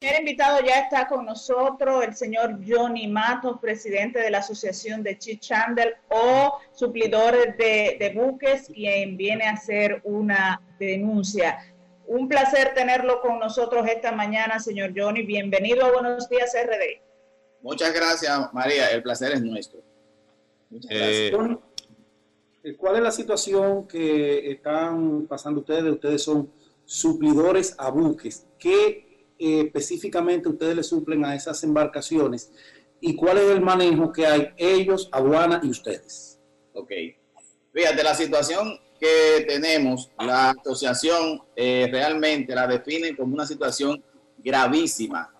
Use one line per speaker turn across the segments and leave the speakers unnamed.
El invitado ya está con nosotros el señor Johnny Matos, presidente de la Asociación de Chip Chandler o suplidores de, de, buques, quien viene a hacer una denuncia. Un placer tenerlo con nosotros esta mañana, señor Johnny. Bienvenido a Buenos Días RD.
Muchas gracias, María. El placer es nuestro.
Muchas gracias. Johnny, eh, ¿cuál es la situación que están pasando ustedes? Ustedes son suplidores a buques. ¿Qué específicamente ustedes le suplen a esas embarcaciones? ¿Y cuál es el manejo que hay ellos, aduana y ustedes?
Ok. Fíjate, la situación que tenemos, la asociación eh, realmente la define como una situación gravísima,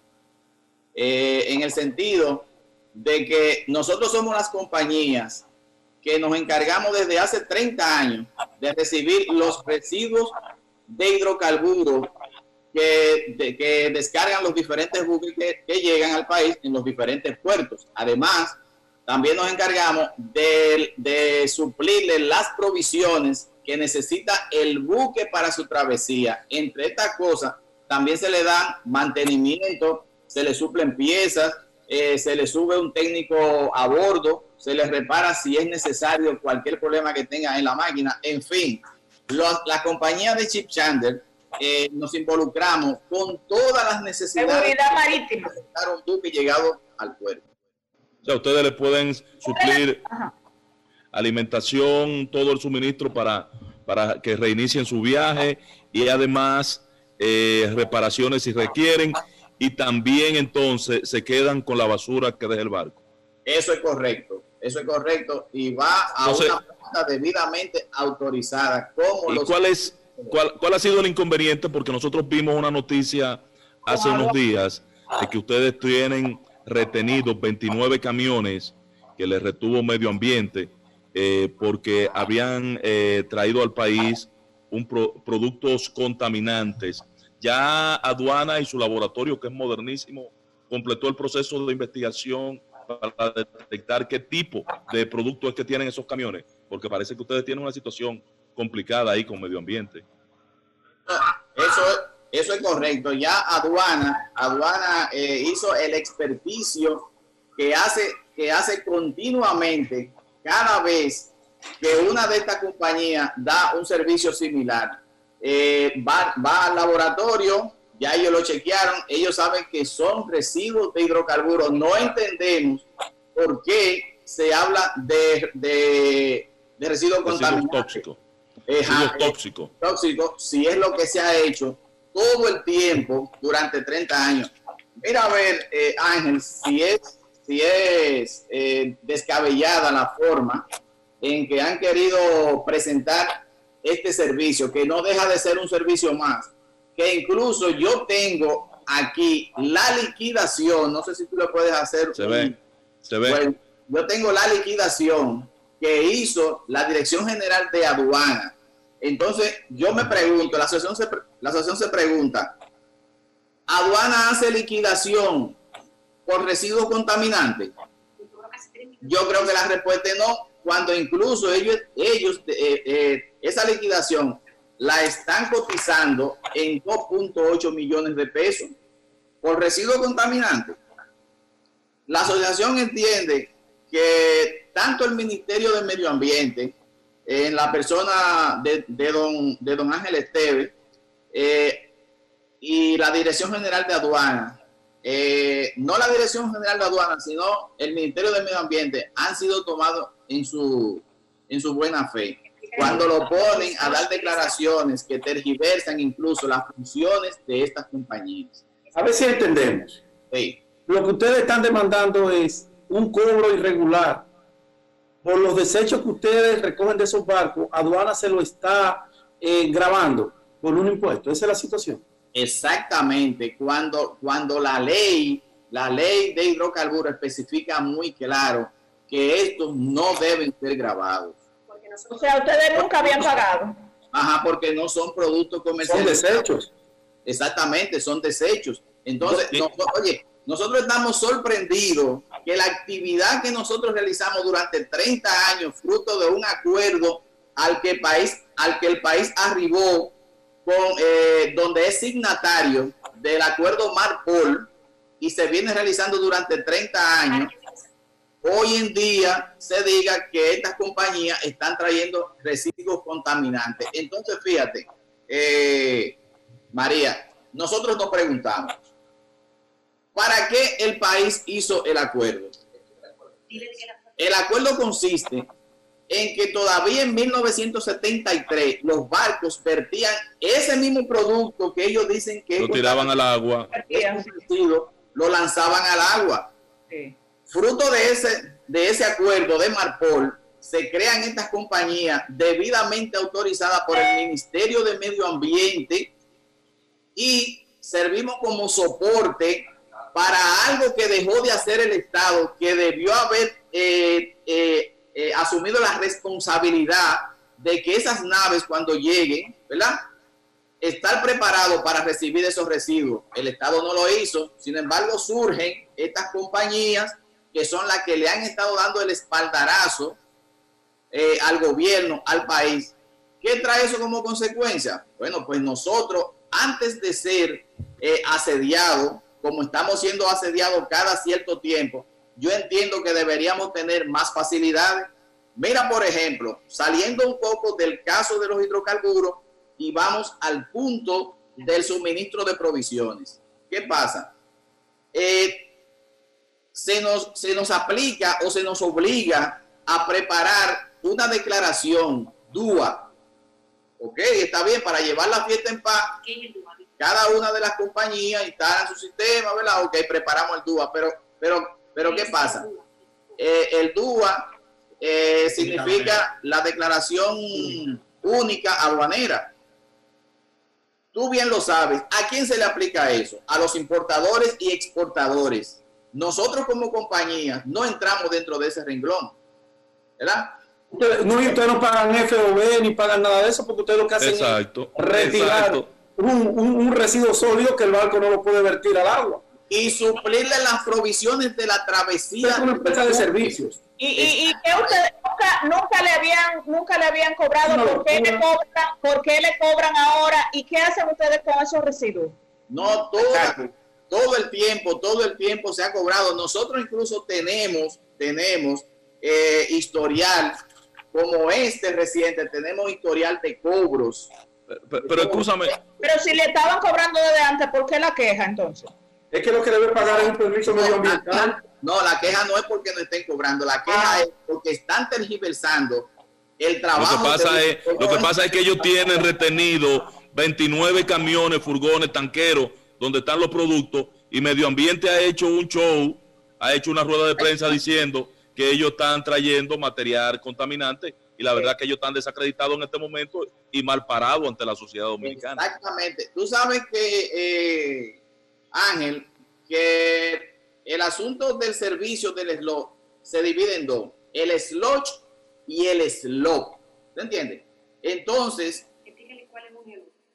eh, en el sentido de que nosotros somos las compañías que nos encargamos desde hace 30 años de recibir los residuos de hidrocarburos que, que descargan los diferentes buques que, que llegan al país en los diferentes puertos. Además, también nos encargamos de, de, suplirle las provisiones que necesita el buque para su travesía. Entre estas cosas, también se le da mantenimiento, se le suplen piezas, eh, se le sube un técnico a bordo, se le repara si es necesario cualquier problema que tenga en la máquina. En fin, la compañía de Chip Chandler eh, nos involucramos con todas las necesidades.
Seguridad marítima.
Para un buque llegado al puerto.
O sea, ustedes le pueden suplir Ajá alimentación, todo el suministro para, para que reinicien su viaje y además eh, reparaciones si requieren y también entonces se quedan con la basura que deja el barco.
Eso es correcto, eso es correcto y va a entonces, una planta debidamente autorizada.
Como ¿Y cuál es cuál, cuál ha sido el inconveniente? Porque nosotros vimos una noticia hace unos días de que ustedes tienen retenidos 29 camiones que les retuvo medio ambiente eh, porque habían eh, traído al país un pro, productos contaminantes. Ya aduana y su laboratorio, que es modernísimo, completó el proceso de investigación para detectar qué tipo de producto es que tienen esos camiones, porque parece que ustedes tienen una situación complicada ahí con medio ambiente.
Eso, eso es correcto. Ya aduana, aduana eh, hizo el experticio que hace, que hace continuamente cada vez que una de estas compañías da un servicio similar, eh, va, va, al laboratorio, ya ellos lo chequearon, ellos saben que son residuos de hidrocarburos. No entendemos por qué se habla de, de, de residuos contaminantes.
Tóxicos. Tóxico.
tóxico, si es lo que se ha hecho todo el tiempo durante 30 años. Mira a ver, eh, Ángel, si es si es eh, descabellada la forma en que han querido presentar este servicio, que no deja de ser un servicio más, que incluso yo tengo aquí la liquidación, no sé si tú lo puedes hacer.
Se ve, se ve.
Bueno, yo tengo la liquidación que hizo la Dirección General de Aduana. Entonces, yo me pregunto, la asociación se, la asociación se pregunta, ¿Aduana hace liquidación por residuos contaminantes? Yo creo que la respuesta es no, cuando incluso ellos, ellos eh, eh, esa liquidación la están cotizando en 2.8 millones de pesos por residuos contaminantes. La asociación entiende que tanto el Ministerio del Medio Ambiente, en la persona de, de don, de don Ángel Esteve, eh, y la Dirección General de Aduanas, eh, no la Dirección General de Aduanas, sino el Ministerio del Medio Ambiente han sido tomados en su, en su buena fe. Cuando lo ponen a dar declaraciones que tergiversan incluso las funciones de estas compañías.
A ver si entendemos.
Sí.
Lo que ustedes están demandando es un cobro irregular por los desechos que ustedes recogen de esos barcos. Aduana se lo está eh, grabando por un impuesto. Esa es la situación.
Exactamente, cuando, cuando la ley, la ley de hidrocarburos especifica muy claro que estos no deben ser grabados.
O sea, ustedes nunca habían pagado.
Ajá, porque no son productos comerciales.
Son desechos.
Exactamente, son desechos. Entonces, no, oye, nosotros estamos sorprendidos que la actividad que nosotros realizamos durante 30 años, fruto de un acuerdo al que, país, al que el país arribó eh, donde es signatario del acuerdo Marpol y se viene realizando durante 30 años, hoy en día se diga que estas compañías están trayendo residuos contaminantes. Entonces, fíjate, eh, María, nosotros nos preguntamos, ¿para qué el país hizo el acuerdo? El acuerdo consiste en que todavía en 1973 los barcos vertían ese mismo producto que ellos dicen que
lo tiraban al agua,
lo lanzaban al agua. Fruto de ese, de ese acuerdo de Marpol, se crean estas compañías debidamente autorizadas por el Ministerio de Medio Ambiente y servimos como soporte para algo que dejó de hacer el Estado, que debió haber eh, eh, eh, asumido la responsabilidad de que esas naves cuando lleguen, ¿verdad? Estar preparado para recibir esos residuos. El Estado no lo hizo, sin embargo surgen estas compañías que son las que le han estado dando el espaldarazo al gobierno, al país. ¿Qué trae eso como consecuencia? Bueno, pues nosotros, antes de ser asediados, como estamos siendo asediados cada cierto tiempo, yo entiendo que deberíamos tener más facilidades. Mira, por ejemplo, saliendo un poco del caso de los hidrocarburos y vamos al punto del suministro de provisiones. ¿Qué pasa? Eh, se, nos, se nos aplica o se nos obliga a preparar una declaración DUA. Ok, está bien, para llevar la fiesta en paz. Cada una de las compañías instalan su sistema, ¿verdad? Ok, preparamos el DUA, pero, pero pero ¿qué pasa? Eh, el DUA eh, significa la declaración única aduanera. Tú bien lo sabes. ¿A quién se le aplica eso? A los importadores y exportadores. Nosotros como compañía no entramos dentro de ese renglón. ¿Verdad?
No, ustedes no pagan FOB ni pagan nada de eso porque ustedes lo que hacen es retirar Un, un, residuo sólido que el barco no lo puede vertir al agua
y suplirle las provisiones de la travesía.
Es una empresa de servicios.
Y, y, que ustedes nunca, nunca, le habían nunca le habían cobrado, ¿por, qué le cobran, ¿por qué le cobran ahora? ¿Y qué hacen ustedes con esos residuos?
No, todo, todo el tiempo, todo el tiempo se ha cobrado. Nosotros incluso tenemos, tenemos eh, historial, como este reciente, tenemos historial de cobros.
Pero, pero, escúchame.
Pero si le estaban cobrando desde antes, ¿por qué la queja entonces?
Es que lo que debe pagar es un permiso medioambiental.
No, la queja no es porque no estén cobrando, la queja ah. es porque están tergiversando el trabajo.
Lo que pasa, es, lo que, pasa es que ellos tienen retenido 29 camiones, furgones, tanqueros, donde están los productos, y Medio Ambiente ha hecho un show, ha hecho una rueda de prensa diciendo que ellos están trayendo material contaminante y la verdad que ellos están desacreditados en este momento y mal parados ante la sociedad dominicana.
Exactamente. Tú sabes que eh, Ángel, que el asunto del servicio del slot se divide en dos, el slot y el slop. ¿Se entiende? Entonces,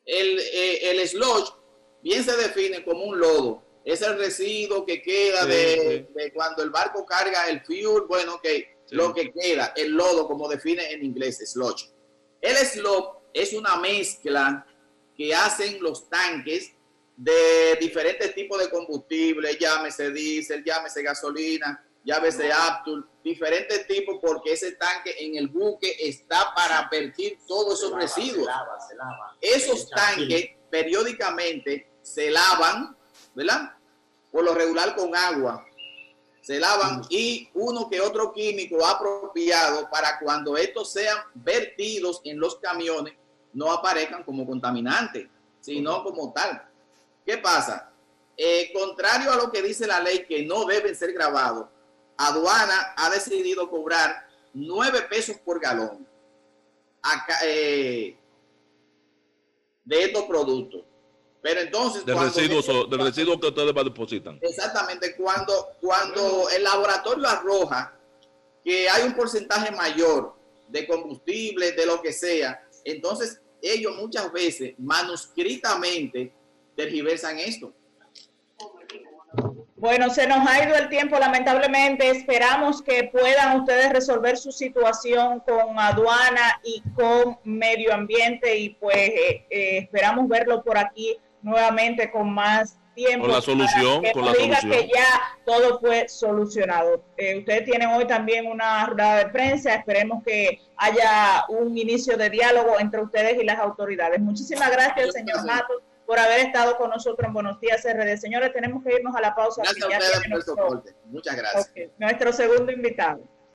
el, eh, el slot bien se define como un lodo. Es el residuo que queda de, cuando el barco carga el fuel, bueno, que lo que queda, el lodo, como define en inglés, sludge. El slop es una mezcla que hacen los tanques de diferentes tipos de combustible, llámese diésel, llámese gasolina, llámese Aptul, diferentes tipos, porque ese tanque en el buque está para vertir todos esos residuos. Esos tanques periódicamente se lavan, ¿verdad? Por lo regular con agua. Se lavan y uno que otro químico apropiado para cuando estos sean vertidos en los camiones no aparezcan como contaminantes, sino como tal. ¿Qué pasa? Eh, contrario a lo que dice la ley que no deben ser grabados, aduana ha decidido cobrar nueve pesos por galón eh, de estos productos. Pero entonces...
Del residuo, del residuo que ustedes depositan.
Exactamente. Cuando, cuando el laboratorio arroja que hay un porcentaje mayor de combustible, de lo que sea, entonces ellos muchas veces manuscritamente tergiversan esto.
Bueno, se nos ha ido el tiempo, lamentablemente. Esperamos que puedan ustedes resolver su situación con aduana y con medio ambiente y pues eh, eh, esperamos verlo por aquí nuevamente con más tiempo.
Con la solución,
que
con la
diga
solución.
que ya todo fue solucionado. Eh, ustedes tienen hoy también una rueda de prensa. Esperemos que haya un inicio de diálogo entre ustedes y las autoridades. Muchísimas gracias, señor Matos, por haber estado con nosotros en Buenos Días RD. Señores, tenemos que irnos a la pausa.
Gracias a
Ya
ustedes
viene
por el
nuestro-
soporte. Muchas gracias.
nuestro segundo invitado.